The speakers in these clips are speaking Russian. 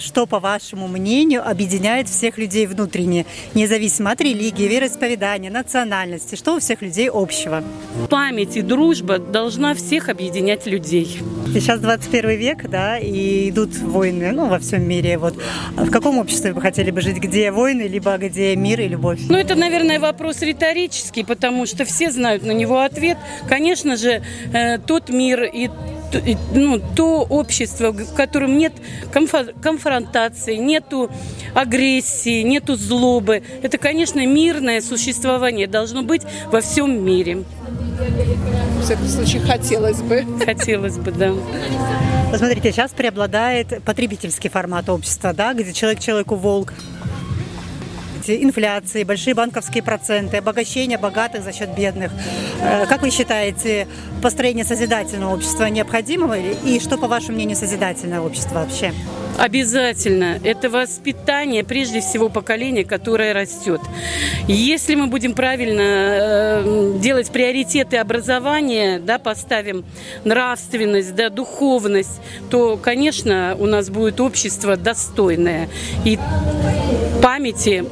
что, по вашему мнению, объединяет всех людей внутренне, независимо от религии, вероисповедания, национальности? Что у всех людей общего? Память и дружба должна всех объединять людей. Сейчас 21 век, да, и идут войны, ну, во всем мире. Вот в каком обществе вы хотели бы жить? Где войны, либо где мир и любовь? Ну, это, наверное, вопрос риторический, потому что все знают на него ответ. Конечно же, э, тот мир и ну, то общество, в котором нет конфронтации, нету агрессии, нету злобы. Это, конечно, мирное существование должно быть во всем мире. В всяком случае, хотелось бы. Хотелось бы, да. Посмотрите, сейчас преобладает потребительский формат общества, да, где человек человеку волк инфляции, большие банковские проценты, обогащение богатых за счет бедных. Э, как вы считаете, построение созидательного общества необходимо? И что, по вашему мнению, созидательное общество вообще? Обязательно. Это воспитание, прежде всего, поколения, которое растет. Если мы будем правильно э, делать приоритеты образования, да, поставим нравственность, да, духовность, то, конечно, у нас будет общество достойное. И памяти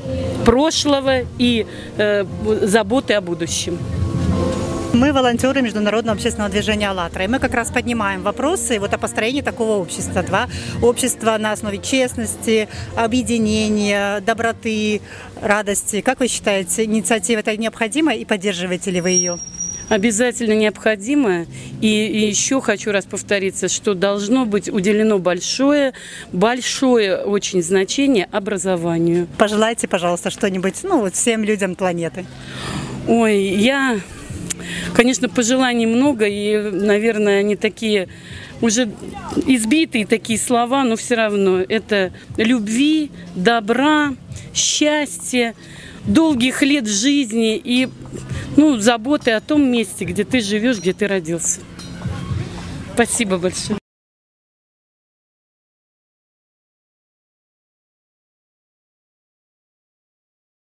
прошлого и э, заботы о будущем. Мы волонтеры Международного общественного движения «АЛЛАТРА», и мы как раз поднимаем вопросы вот о построении такого общества. Два общества на основе честности, объединения, доброты, радости. Как вы считаете, инициатива это необходима и поддерживаете ли вы ее? обязательно необходимо. И, и еще хочу раз повториться, что должно быть уделено большое, большое очень значение образованию. Пожелайте, пожалуйста, что-нибудь ну, вот всем людям планеты. Ой, я, конечно, пожеланий много, и, наверное, они такие уже избитые такие слова, но все равно это любви, добра, счастья, долгих лет жизни и ну, заботы о том месте, где ты живешь, где ты родился. Спасибо большое.